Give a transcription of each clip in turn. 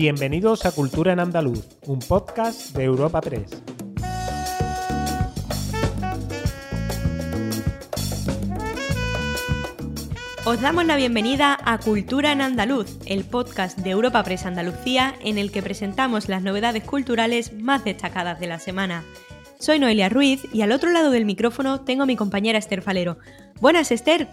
Bienvenidos a Cultura en Andaluz, un podcast de Europa Press. Os damos la bienvenida a Cultura en Andaluz, el podcast de Europa Press Andalucía en el que presentamos las novedades culturales más destacadas de la semana. Soy Noelia Ruiz y al otro lado del micrófono tengo a mi compañera Esther Falero. Buenas, Esther.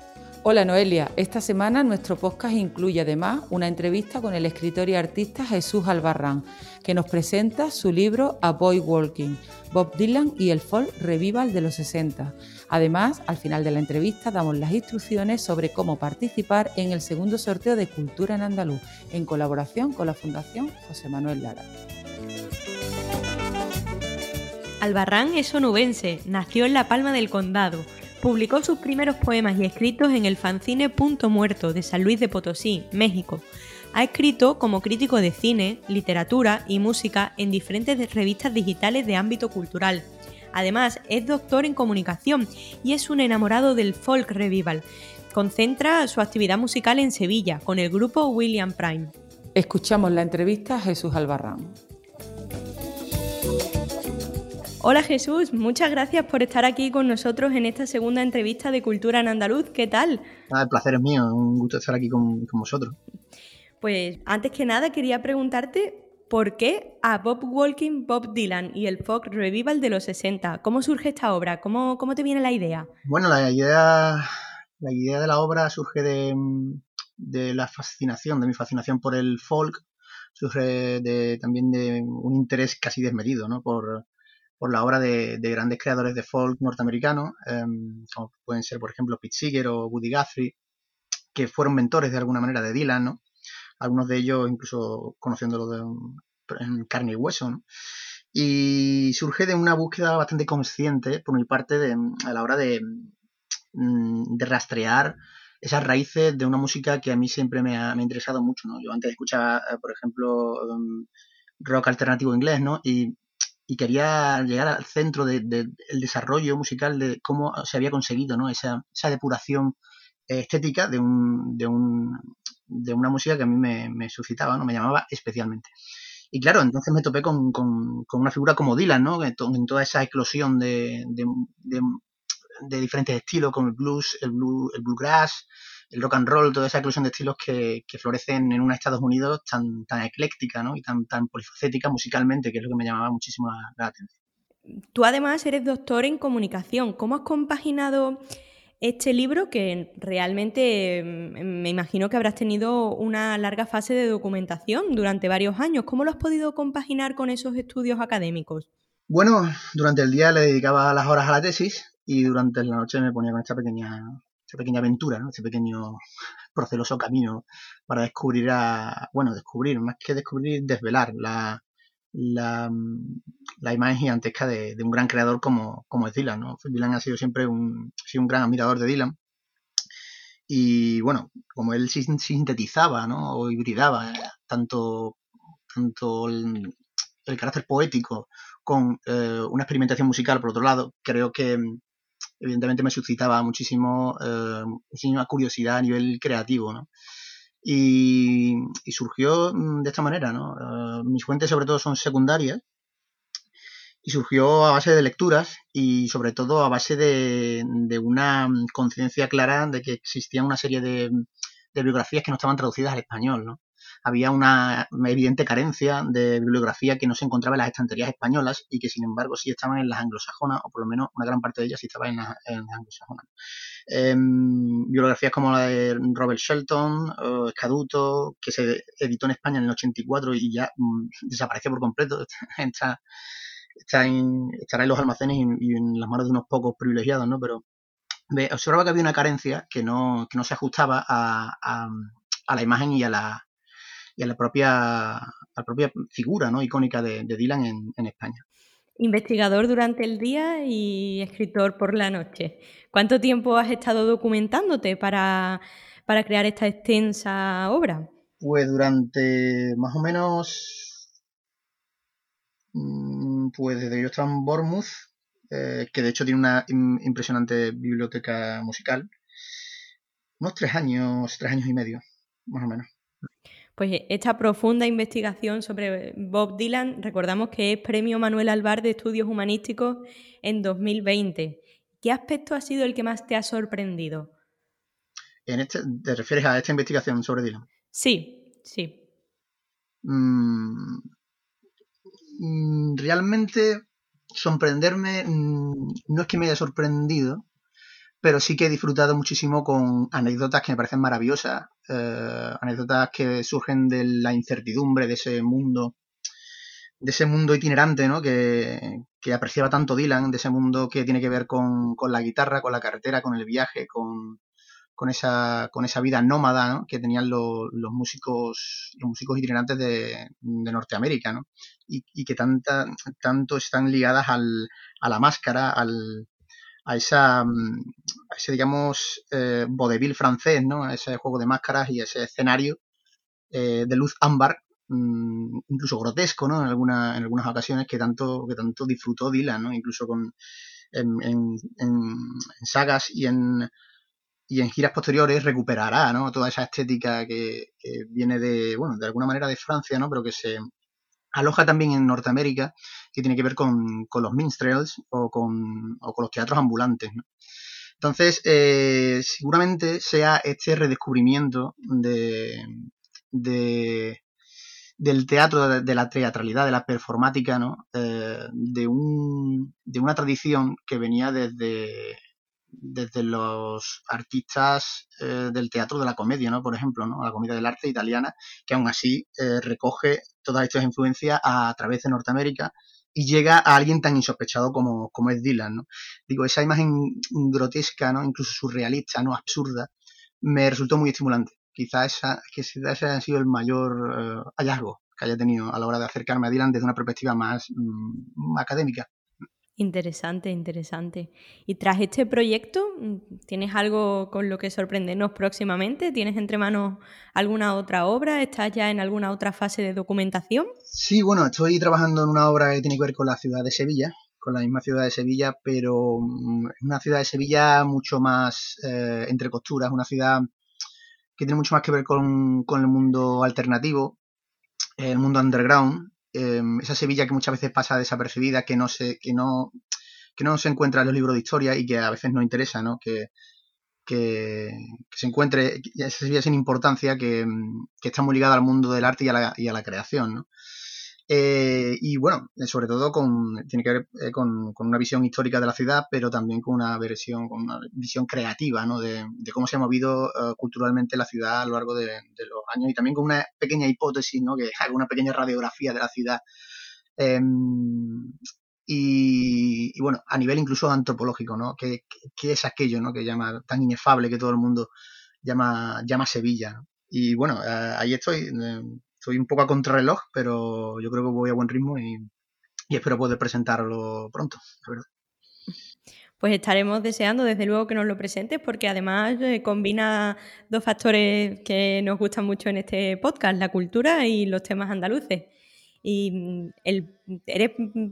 Hola Noelia, esta semana nuestro podcast incluye además una entrevista con el escritor y artista Jesús Albarrán, que nos presenta su libro A Boy Walking, Bob Dylan y el folk revival de los 60. Además, al final de la entrevista damos las instrucciones sobre cómo participar en el segundo sorteo de Cultura en Andaluz, en colaboración con la Fundación José Manuel Lara. Albarrán es onubense, nació en La Palma del Condado. Publicó sus primeros poemas y escritos en el fanzine Punto Muerto de San Luis de Potosí, México. Ha escrito como crítico de cine, literatura y música en diferentes revistas digitales de ámbito cultural. Además, es doctor en comunicación y es un enamorado del folk revival. Concentra su actividad musical en Sevilla con el grupo William Prime. Escuchamos la entrevista a Jesús Albarrán. Hola Jesús, muchas gracias por estar aquí con nosotros en esta segunda entrevista de Cultura en Andaluz. ¿Qué tal? Ah, el placer es mío, un gusto estar aquí con, vosotros. Pues antes que nada quería preguntarte por qué a Bob Walking, Bob Dylan y el folk revival de los 60. ¿Cómo surge esta obra? ¿Cómo, cómo te viene la idea? Bueno, la idea, la idea de la obra surge de, de la fascinación, de mi fascinación por el folk, surge de, también de un interés casi desmedido, ¿no? Por, por la obra de, grandes creadores de folk norteamericanos, em, como pueden ser, por ejemplo, Pete Seeger o Woody Guthrie, que fueron mentores de alguna manera de Dylan, ¿no? Algunos de ellos incluso conociéndolo de, en carne y hueso, ¿no? Y surge de una búsqueda bastante consciente por mi parte de, a la hora de, mm, rastrear esas raíces de una música que a mí siempre me ha, interesado mucho, ¿no? Yo antes escuchaba, eh, por ejemplo, em, rock alternativo inglés, ¿no? Y y quería llegar al centro del de, desarrollo musical de cómo se había conseguido ¿no? esa, esa depuración estética de, un, de, un, de una música que a mí me, suscitaba, ¿no? me llamaba especialmente. Y claro, entonces me topé con, con, una figura como Dylan, ¿no? en, toda esa eclosión de, de, diferentes estilos, como el blues, el, blue, el bluegrass, el rock and roll, toda esa eclosión de estilos que, florecen en una Estados Unidos tan, tan ecléctica ¿no? y tan, tan polifacética musicalmente, que es lo que me llamaba muchísimo la, atención. Tú además eres doctor en comunicación. ¿Cómo has compaginado este libro que realmente mm, me imagino que habrás tenido una larga fase de documentación durante varios años? ¿Cómo lo has podido compaginar con esos estudios académicos? Bueno, durante el día le dedicaba las horas a la tesis y durante la noche me ponía con esta pequeña esta pequeña aventura, ¿no? este pequeño proceloso camino para descubrir, a, bueno, descubrir, más que descubrir, desvelar la, la, la imagen gigantesca de, un gran creador como, como es Dylan. ¿no? Dylan ha sido siempre un, sido un gran admirador de Dylan. Y bueno, como él sintetizaba ¿no? o hibridaba eh, tanto, tanto el, carácter poético con eh, una experimentación musical, por otro lado, creo que, evidentemente me suscitaba muchísimo, eh, muchísima curiosidad a nivel creativo, ¿no? Y, surgió mm, de esta manera, ¿no? Eh, mis fuentes sobre todo son secundarias y surgió a base de lecturas y sobre todo a base de, de una conciencia clara de que existía una serie de, de biografías que no estaban traducidas al español, ¿no? Había una evidente carencia de bibliografía que no se encontraba en las estanterías españolas y que sin embargo sí estaban en las anglosajonas, o por lo menos una gran parte de ellas sí estaba en, las, anglosajonas. Em, bibliografías como la de Robert Shelton, o Escaduto, que se editó en España en el 84 y ya mm, desapareció por completo, está, está en, estará en los almacenes y, en las manos de unos pocos privilegiados, ¿no? Pero observaba que había una carencia que no, que no se ajustaba a, a la imagen y a la, y a la propia, la propia figura ¿no? icónica de, Dylan en, España. Investigador durante el día y escritor por la noche. ¿Cuánto tiempo has estado documentándote para, crear esta extensa obra? Pues durante más o menos, mm, pues desde yo estaba en Bournemouth, eh, que de hecho tiene una impresionante biblioteca musical, unos tres años, tres años y medio, más o menos. Pues esta profunda investigación sobre Bob Dylan, recordamos que es Premio Manuel Alvar de Estudios Humanísticos en 2020. ¿Qué aspecto ha sido el que más te ha sorprendido? En este, ¿Te refieres a esta investigación sobre Dylan? Sí, sí. Mm, mm, realmente sorprenderme mm, no es que me haya sorprendido, pero sí que he disfrutado muchísimo con anécdotas que me parecen maravillosas, eh, anécdotas que surgen de la incertidumbre de ese mundo, de ese mundo itinerante, ¿no? Que, apreciaba tanto Dylan, de ese mundo que tiene que ver con, la guitarra, con la carretera, con el viaje, con, esa, con esa vida nómada que tenían los, músicos los músicos itinerantes de, Norteamérica ¿no? y, que tanta, tanto están ligadas al, a la máscara, al, a, esa, mm, ese, digamos, eh, francés, ¿no? A ese juego de máscaras y ese escenario eh, de luz ámbar, mm, incluso grotesco, ¿no? En, alguna, en algunas ocasiones que tanto, que tanto disfrutó Dylan, ¿no? Incluso con, en, sagas y en, y en giras posteriores recuperará, ¿no? Toda esa estética que, que, viene de, bueno, de alguna manera de Francia, ¿no? Pero que se, aloja también en Norteamérica, que tiene que ver con, los minstrels o con, los teatros ambulantes. Entonces, eh, seguramente sea este redescubrimiento de, del teatro, de, la teatralidad, de la performática, ¿no? Eh, de una tradición que venía desde, desde los artistas eh, del teatro de la comedia, ¿no? Por ejemplo, ¿no? La comedia del arte italiana, que aún así eh, recoge todas estas influencias a, través de Norteamérica y llega a alguien tan insospechado como, como es Dylan, ¿no? Digo, esa imagen grotesca, ¿no? Incluso surrealista, ¿no? Absurda, me resultó muy estimulante. Quizás esa, que ese haya sido el mayor eh, hallazgo que haya tenido a la hora de acercarme a Dylan desde una perspectiva más mm, académica. Interesante, interesante. Y tras este proyecto, ¿tienes algo con lo que sorprendernos próximamente? ¿Tienes entre manos alguna otra obra? ¿Estás ya en alguna otra fase de documentación? Sí, bueno, estoy trabajando en una obra que tiene que ver con la ciudad de Sevilla, con la misma ciudad de Sevilla, pero mm, es una ciudad de Sevilla mucho más eh, entre costuras, una ciudad que tiene mucho más que ver con, con el mundo alternativo, el mundo underground, Em, esa Sevilla que muchas veces pasa desapercibida, que no se, que no, que no se encuentra en los libros de historia y que a veces no interesa, ¿no? Que, que, se encuentre esa Sevilla sin importancia, que, que, está muy ligada al mundo del arte y a la, y a la creación, ¿no? Eh, y bueno, sobre todo con, tiene que ver eh, con, una visión histórica de la ciudad, pero también con una versión, con una visión creativa, ¿no? De, cómo se ha movido eh, culturalmente la ciudad a lo largo de, los años y también con una pequeña hipótesis, ¿no? Que haga una pequeña radiografía de la ciudad. Em, y, bueno, a nivel incluso antropológico, ¿no? ¿Qué, es aquello, ¿no? Que llama tan inefable que todo el mundo llama, llama Sevilla. Y bueno, ahí estoy Estoy un poco a contrarreloj, pero yo creo que voy a buen ritmo y, espero poder presentarlo pronto, la verdad. Pues estaremos deseando desde luego que nos lo presentes porque además eh, combina dos factores que nos gustan mucho en este podcast, la cultura y los temas andaluces. Y mm, el, eres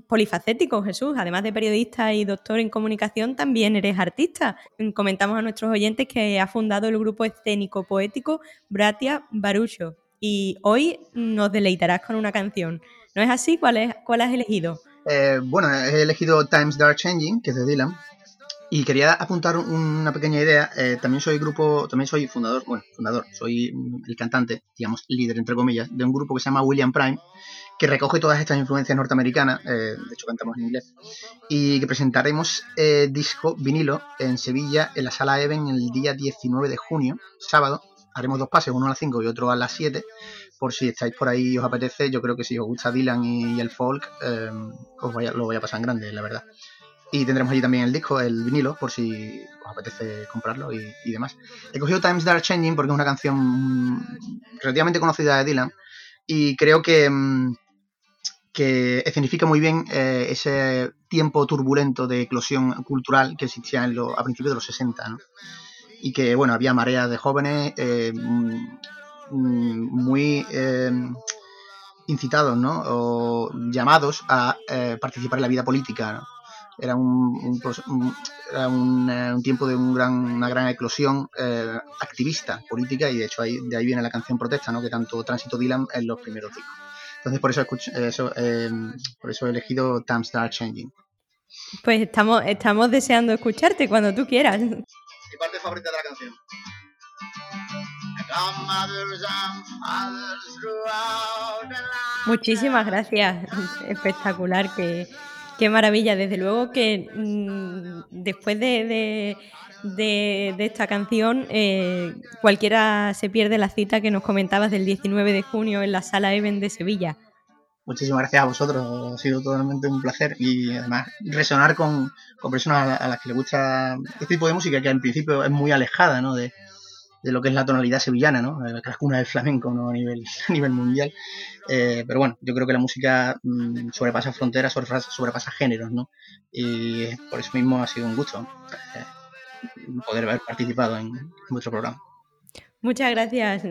polifacético, Jesús, además de periodista y doctor en comunicación, también eres artista. Comentamos a nuestros oyentes que ha fundado el grupo escénico poético Bratia Barucho y hoy nos deleitarás con una canción. ¿No es así? ¿Cuál, es, cuál has elegido? Eh, bueno, he elegido Times Dark Changing, que es de Dylan. Y quería apuntar una pequeña idea. Eh, también soy grupo, también soy fundador, bueno, fundador, soy el cantante, digamos, líder entre comillas, de un grupo que se llama William Prime, que recoge todas estas influencias norteamericanas, eh, de hecho cantamos en inglés, y que presentaremos disco vinilo en Sevilla, en la sala Even, el día 19 de junio, sábado, haremos dos pases, uno a las 5 y otro a las 7, por si estáis por ahí y os apetece, yo creo que si os gusta Dylan y, el folk, em, os lo voy a pasar en grande, la verdad. Y tendremos allí también el disco, el vinilo, por si os apetece comprarlo y, demás. He cogido Times That Are Changing porque es una canción relativamente conocida de Dylan y creo que, em, que significa muy bien eh, ese tiempo turbulento de eclosión cultural que existía en a principios de los 60. ¿no? Y que, bueno, había mareas de jóvenes eh, mm, muy eh, incitados, ¿no? O llamados a eh, participar en la vida política, era un, un, tiempo de un gran, una gran eclosión activista, política, y de hecho ahí, de ahí viene la canción Protesta, ¿no? que tanto Tránsito Dylan en los primeros discos. Entonces por eso, por eso he elegido Time Start Changing. Pues estamos, estamos deseando escucharte cuando tú quieras. Parte favorita de la canción. Muchísimas gracias. Espectacular, qué, qué maravilla. Desde luego que mm, después de, esta canción, eh, cualquiera se pierde la cita que nos comentabas del 19 de junio en la Sala Even de Sevilla. Muchísimas gracias a vosotros, ha sido totalmente un placer y además resonar con, personas a, las que les gusta este tipo de música que en principio es muy alejada ¿no? de, de lo que es la tonalidad sevillana, ¿no? La cuna del flamenco ¿no? a, nivel, a nivel mundial. Eh, pero bueno, yo creo que la música mm, sobrepasa fronteras, sobrepasa, géneros, ¿no? Y por eso mismo ha sido un gusto eh, poder haber participado en, vuestro programa. Muchas gracias.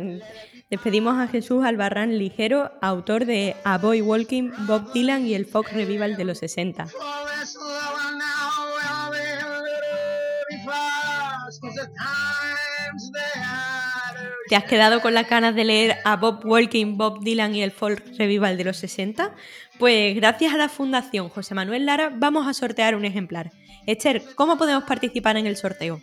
Despedimos a Jesús Albarrán Ligero, autor de A Boy Walking, Bob Dylan y el folk revival de los 60. ¿Te has quedado con las ganas de leer a Bob Walking, Bob Dylan y el folk revival de los 60? Pues gracias a la Fundación José Manuel Lara vamos a sortear un ejemplar. Esther, ¿cómo podemos participar en el sorteo?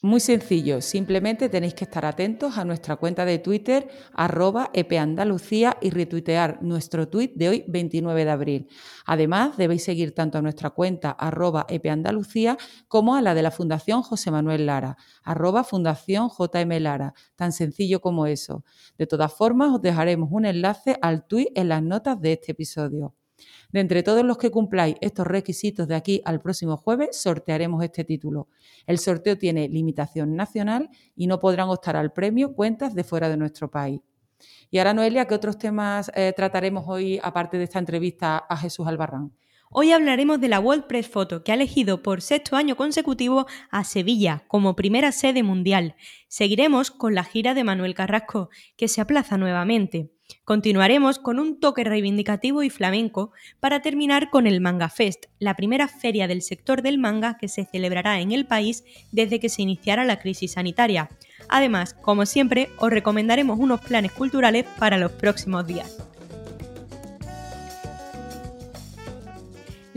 Muy sencillo, simplemente tenéis que estar atentos a nuestra cuenta de Twitter, arroba epeandalucía y retuitear nuestro tuit de hoy, 29 de abril. Además, debéis seguir tanto a nuestra cuenta, arroba epeandalucía, como a la de la Fundación José Manuel Lara, arroba Fundación JM Lara, tan sencillo como eso. De todas formas, os dejaremos un enlace al tuit en las notas de este episodio. De entre todos los que cumpláis estos requisitos de aquí al próximo jueves, sortearemos este título. El sorteo tiene limitación nacional y no podrán optar al premio cuentas de fuera de nuestro país. Y ahora, Noelia, ¿qué otros temas eh, trataremos hoy, aparte de esta entrevista a Jesús Albarrán? Hoy hablaremos de la World Press Photo, que ha elegido por sexto año consecutivo a Sevilla como primera sede mundial. Seguiremos con la gira de Manuel Carrasco, que se aplaza nuevamente. Continuaremos con un toque reivindicativo y flamenco para terminar con el Manga Fest, la primera feria del sector del manga que se celebrará en el país desde que se iniciara la crisis sanitaria. Además, como siempre, os recomendaremos unos planes culturales para los próximos días.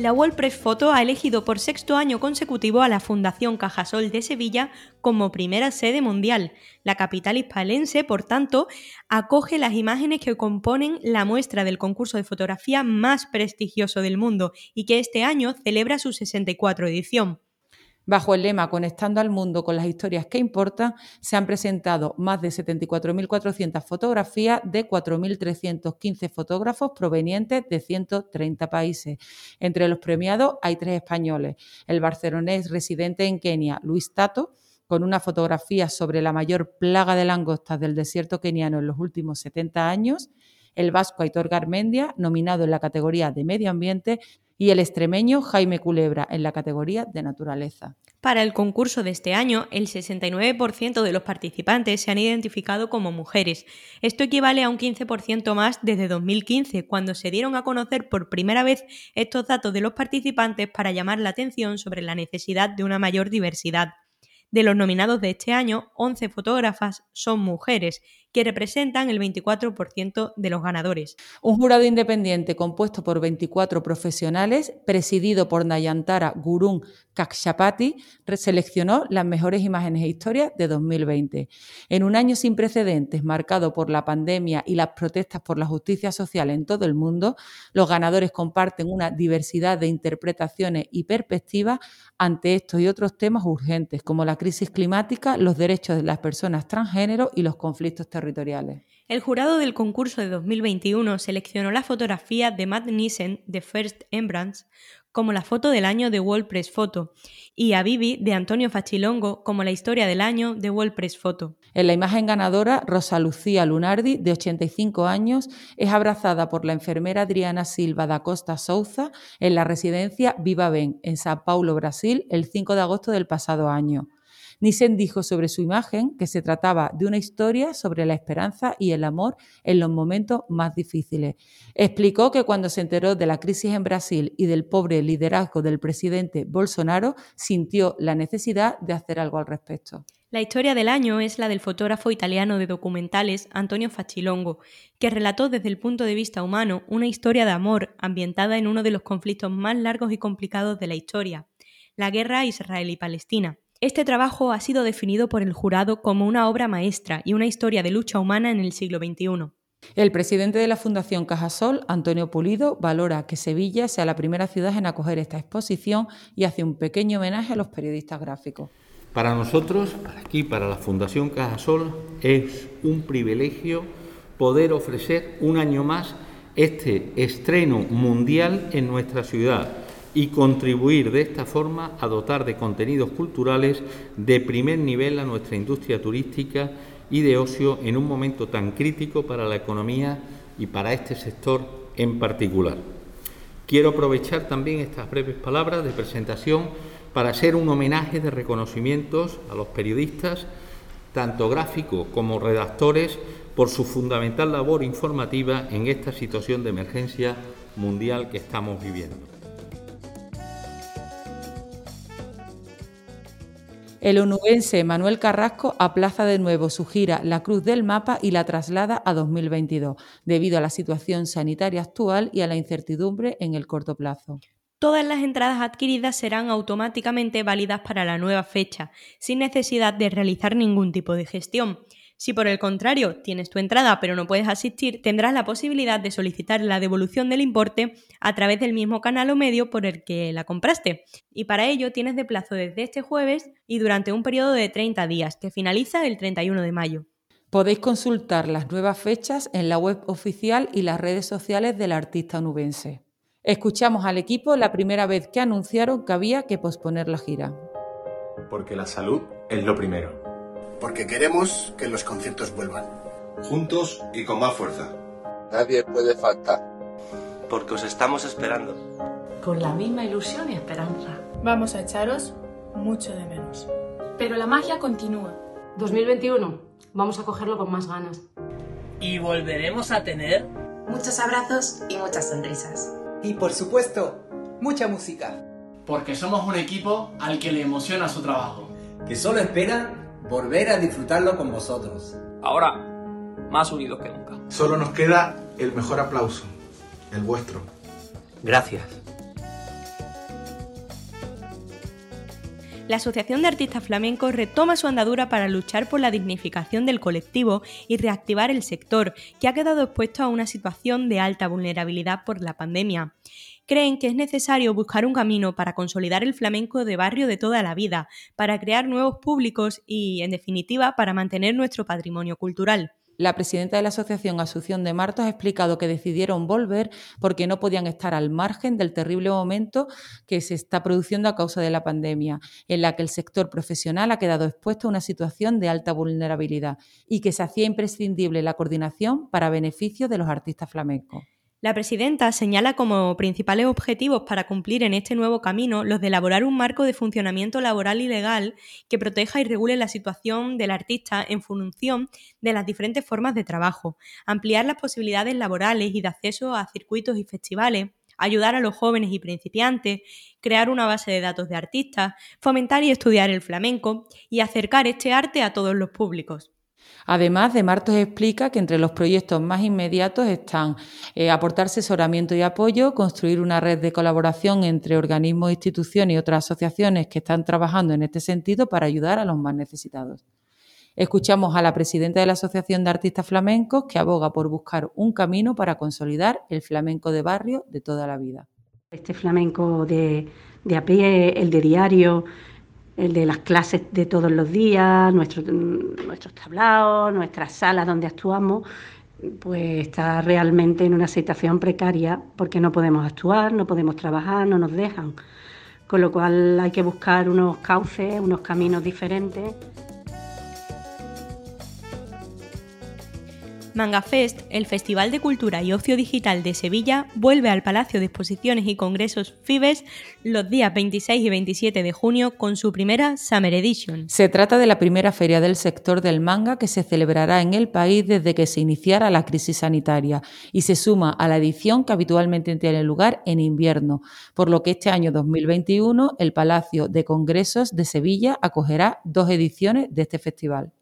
La World Press Photo ha elegido por sexto año consecutivo a la Fundación Cajasol de Sevilla como primera sede mundial. La capital hispalense, por tanto, acoge las imágenes que componen la muestra del concurso de fotografía más prestigioso del mundo y que este año celebra su 64 edición. Bajo el lema Conectando al mundo con las historias que importan, se han presentado más de 74.400 fotografías de 4.315 fotógrafos provenientes de 130 países. Entre los premiados hay tres españoles. El barcelonés residente en Kenia, Luis Tato, con una fotografía sobre la mayor plaga de langostas del desierto keniano en los últimos 70 años, el vasco Aitor Garmendia, nominado en la categoría de Medio Ambiente, y el extremeño Jaime Culebra en la categoría de Naturaleza. Para el concurso de este año, el 69% de los participantes se han identificado como mujeres. Esto equivale a un 15% más desde 2015, cuando se dieron a conocer por primera vez estos datos de los participantes para llamar la atención sobre la necesidad de una mayor diversidad. De los nominados de este año, 11 fotógrafas son mujeres, que representan el 24% de los ganadores. Un jurado independiente compuesto por 24 profesionales, presidido por Nayantara Gurung Kakshapati, seleccionó las mejores imágenes e historias de 2020. En un año sin precedentes, marcado por la pandemia y las protestas por la justicia social en todo el mundo, los ganadores comparten una diversidad de interpretaciones y perspectivas ante estos y otros temas urgentes, como la crisis climática, los derechos de las personas transgénero y los conflictos territoriales. El jurado del concurso de 2021 seleccionó la fotografía de Matt Nissen de First Embrance como la foto del año de World Press Photo y a Bibi de Antonio Fachilongo como la historia del año de World Press Photo. En la imagen ganadora, Rosa Lucía Lunardi, de 85 años, es abrazada por la enfermera Adriana Silva da Costa Souza en la residencia Viva Ben, en Sao Paulo, Brasil, el 5 de agosto del pasado año. Nissen dijo sobre su imagen que se trataba de una historia sobre la esperanza y el amor en los momentos más difíciles. Explicó que cuando se enteró de la crisis en Brasil y del pobre liderazgo del presidente Bolsonaro, sintió la necesidad de hacer algo al respecto. La historia del año es la del fotógrafo italiano de documentales Antonio Facilongo, que relató desde el punto de vista humano una historia de amor ambientada en uno de los conflictos más largos y complicados de la historia, la guerra israelí-palestina. Este trabajo ha sido definido por el jurado como una obra maestra y una historia de lucha humana en el siglo XXI. El presidente de la Fundación Cajasol, Antonio Pulido, valora que Sevilla sea la primera ciudad en acoger esta exposición y hace un pequeño homenaje a los periodistas gráficos. Para nosotros, para aquí, para la Fundación Cajasol, es un privilegio poder ofrecer un año más este estreno mundial en nuestra ciudad y contribuir de esta forma a dotar de contenidos culturales de primer nivel a nuestra industria turística y de ocio en un momento tan crítico para la economía y para este sector en particular. Quiero aprovechar también estas breves palabras de presentación para ser un homenaje de reconocimientos a los periodistas, tanto gráficos como redactores, por su fundamental labor informativa en esta situación de emergencia mundial que estamos viviendo. El onubense Manuel Carrasco aplaza de nuevo su gira La Cruz del Mapa y la traslada a 2022, debido a la situación sanitaria actual y a la incertidumbre en el corto plazo todas las entradas adquiridas serán automáticamente válidas para la nueva fecha, sin necesidad de realizar ningún tipo de gestión. Si por el contrario tienes tu entrada pero no puedes asistir, tendrás la posibilidad de solicitar la devolución del importe a través del mismo canal o medio por el que la compraste. Y para ello tienes de plazo desde este jueves y durante un periodo de 30 días, que finaliza el 31 de mayo. Podéis consultar las nuevas fechas en la web oficial y las redes sociales del artista nubense. Escuchamos al equipo la primera vez que anunciaron que había que posponer la gira. Porque la salud es lo primero. Porque queremos que los conciertos vuelvan. Juntos y con más fuerza. Nadie puede faltar. Porque os estamos esperando. Con la misma ilusión y esperanza. Vamos a echaros mucho de menos. Pero la magia continúa. 2021, vamos a cogerlo con más ganas. Y volveremos a tener muchos abrazos y muchas sonrisas. Y por supuesto, mucha música. Porque somos un equipo al que le emociona su trabajo. Que solo espera volver a disfrutarlo con vosotros. Ahora, más unidos que nunca. Solo nos queda el mejor aplauso, el vuestro. Gracias. la Asociación de Artistas Flamencos retoma su andadura para luchar por la dignificación del colectivo y reactivar el sector, que ha quedado expuesto a una situación de alta vulnerabilidad por la pandemia. Creen que es necesario buscar un camino para consolidar el flamenco de barrio de toda la vida, para crear nuevos públicos y, en definitiva, para mantener nuestro patrimonio cultural. La presidenta de la Asociación Asunción de Martos ha explicado que decidieron volver porque no podían estar al margen del terrible momento que se está produciendo a causa de la pandemia, en la que el sector profesional ha quedado expuesto a una situación de alta vulnerabilidad y que se hacía imprescindible la coordinación para beneficio de los artistas flamencos. La presidenta señala como principales objetivos para cumplir en este nuevo camino los de elaborar un marco de funcionamiento laboral y legal que proteja y regule la situación del artista en función de las diferentes formas de trabajo, ampliar las posibilidades laborales y de acceso a circuitos y festivales, ayudar a los jóvenes y principiantes, crear una base de datos de artistas, fomentar y estudiar el flamenco y acercar este arte a todos los públicos. Además, De Martos explica que entre los proyectos más inmediatos están eh, aportar asesoramiento y apoyo, construir una red de colaboración entre organismos, instituciones y otras asociaciones que están trabajando en este sentido para ayudar a los más necesitados. Escuchamos a la presidenta de la Asociación de Artistas Flamencos que aboga por buscar un camino para consolidar el flamenco de barrio de toda la vida. Este flamenco de, de a pie, el de diario, el de las clases de todos los días, nuestros tablaos, nuestras salas donde actuamos, pues está realmente en una situación precaria porque no podemos actuar, no podemos trabajar, no nos dejan. Con lo cual hay que buscar unos cauces, unos caminos diferentes Manga Fest, el Festival de Cultura y Ocio Digital de Sevilla, vuelve al Palacio de Exposiciones y Congresos FIBES los días 26 y 27 de junio con su primera Summer Edition. Se trata de la primera feria del sector del manga que se celebrará en el país desde que se iniciara la crisis sanitaria y se suma a la edición que habitualmente tiene lugar en invierno, por lo que este año 2021 el Palacio de Congresos de Sevilla acogerá dos ediciones de este festival.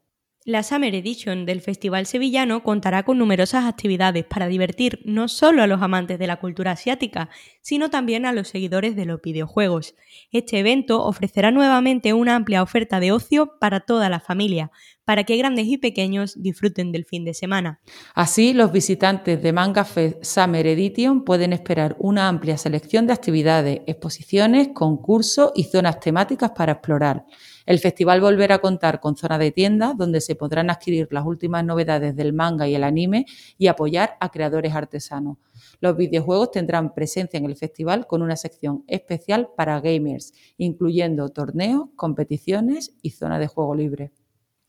La Summer Edition del Festival Sevillano contará con numerosas actividades para divertir no solo a los amantes de la cultura asiática, sino también a los seguidores de los videojuegos. Este evento ofrecerá nuevamente una amplia oferta de ocio para toda la familia, para que grandes y pequeños disfruten del fin de semana. Así, los visitantes de Manga Fest Summer Edition pueden esperar una amplia selección de actividades, exposiciones, concursos y zonas temáticas para explorar. El festival volverá a contar con zona de tiendas donde se podrán adquirir las últimas novedades del manga y el anime y apoyar a creadores artesanos. Los videojuegos tendrán presencia en el festival con una sección especial para gamers, incluyendo torneos, competiciones y zona de juego libre.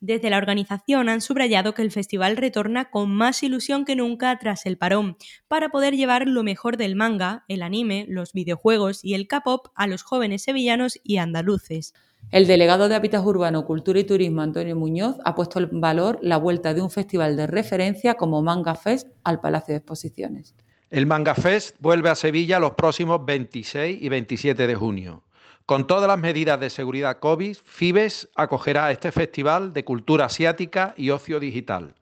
Desde la organización han subrayado que el festival retorna con más ilusión que nunca tras el parón, para poder llevar lo mejor del manga, el anime, los videojuegos y el K-pop a los jóvenes sevillanos y andaluces. El delegado de Hábitats Urbano, Cultura y Turismo, Antonio Muñoz, ha puesto en valor la vuelta de un festival de referencia como Manga Fest al Palacio de Exposiciones. El Manga Fest vuelve a Sevilla los próximos 26 y 27 de junio. Con todas las medidas de seguridad COVID, FIBES acogerá este festival de cultura asiática y ocio digital.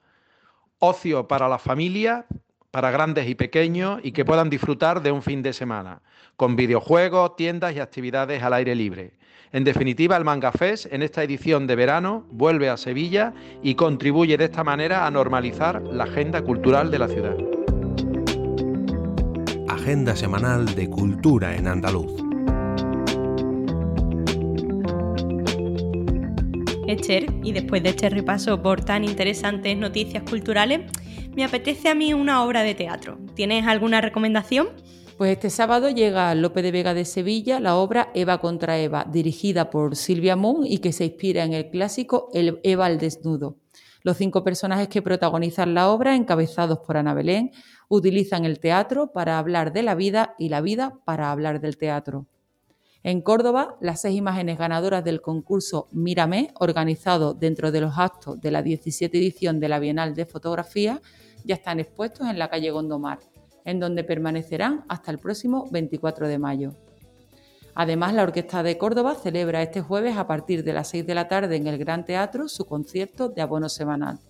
Ocio para la familia, para grandes y pequeños y que puedan disfrutar de un fin de semana, con videojuegos, tiendas y actividades al aire libre. En definitiva, el Manga Fest en esta edición de verano vuelve a Sevilla y contribuye de esta manera a normalizar la agenda cultural de la ciudad. Agenda semanal de cultura en andaluz. Esther, y después de este repaso por tan interesantes noticias culturales, me apetece a mí una obra de teatro. ¿Tienes alguna recomendación? Pues este sábado llega Lope de Vega de Sevilla la obra Eva contra Eva, dirigida por Silvia Moon y que se inspira en el clásico El Eva al desnudo. Los cinco personajes que protagonizan la obra, encabezados por Ana Belén, utilizan el teatro para hablar de la vida y la vida para hablar del teatro. En Córdoba, las seis imágenes ganadoras del concurso Mírame, organizado dentro de los actos de la 17 edición de la Bienal de Fotografía, ya están expuestos en la calle Gondomar en donde permanecerán hasta el próximo 24 de mayo. Además, la Orquesta de Córdoba celebra este jueves a partir de las 6 de la tarde en el Gran Teatro su concierto de abono semanal.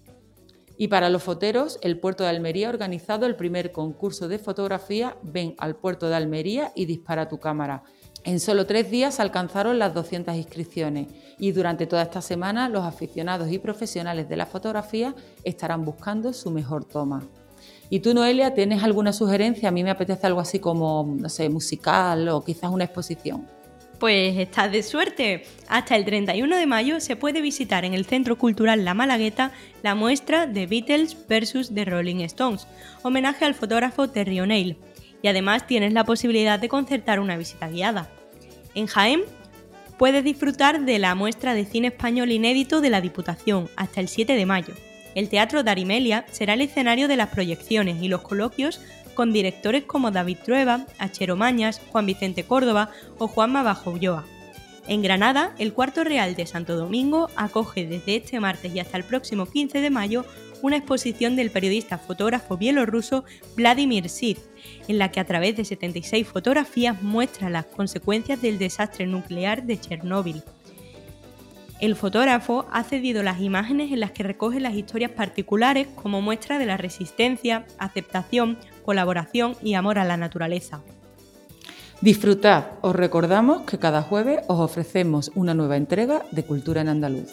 Y para los foteros, el Puerto de Almería ha organizado el primer concurso de fotografía Ven al Puerto de Almería y dispara tu cámara. En solo tres días alcanzaron las 200 inscripciones y durante toda esta semana los aficionados y profesionales de la fotografía estarán buscando su mejor toma. ¿Y tú, Noelia, tienes alguna sugerencia? A mí me apetece algo así como, no sé, musical o quizás una exposición. Pues estás de suerte. Hasta el 31 de mayo se puede visitar en el Centro Cultural La Malagueta la muestra de Beatles vs. The Rolling Stones, homenaje al fotógrafo Terry O'Neill. Y además tienes la posibilidad de concertar una visita guiada. En Jaén puedes disfrutar de la muestra de cine español inédito de la Diputación hasta el 7 de mayo. El Teatro Darimelia será el escenario de las proyecciones y los coloquios con directores como David Trueba, Achero Mañas, Juan Vicente Córdoba o Juanma Bajo Ulloa. En Granada, el Cuarto Real de Santo Domingo acoge desde este martes y hasta el próximo 15 de mayo una exposición del periodista fotógrafo bielorruso Vladimir Sid, en la que a través de 76 fotografías muestra las consecuencias del desastre nuclear de Chernóbil. El fotógrafo ha cedido las imágenes en las que recoge las historias particulares como muestra de la resistencia, aceptación, colaboración y amor a la naturaleza. Disfrutad, os recordamos que cada jueves os ofrecemos una nueva entrega de Cultura en Andaluz.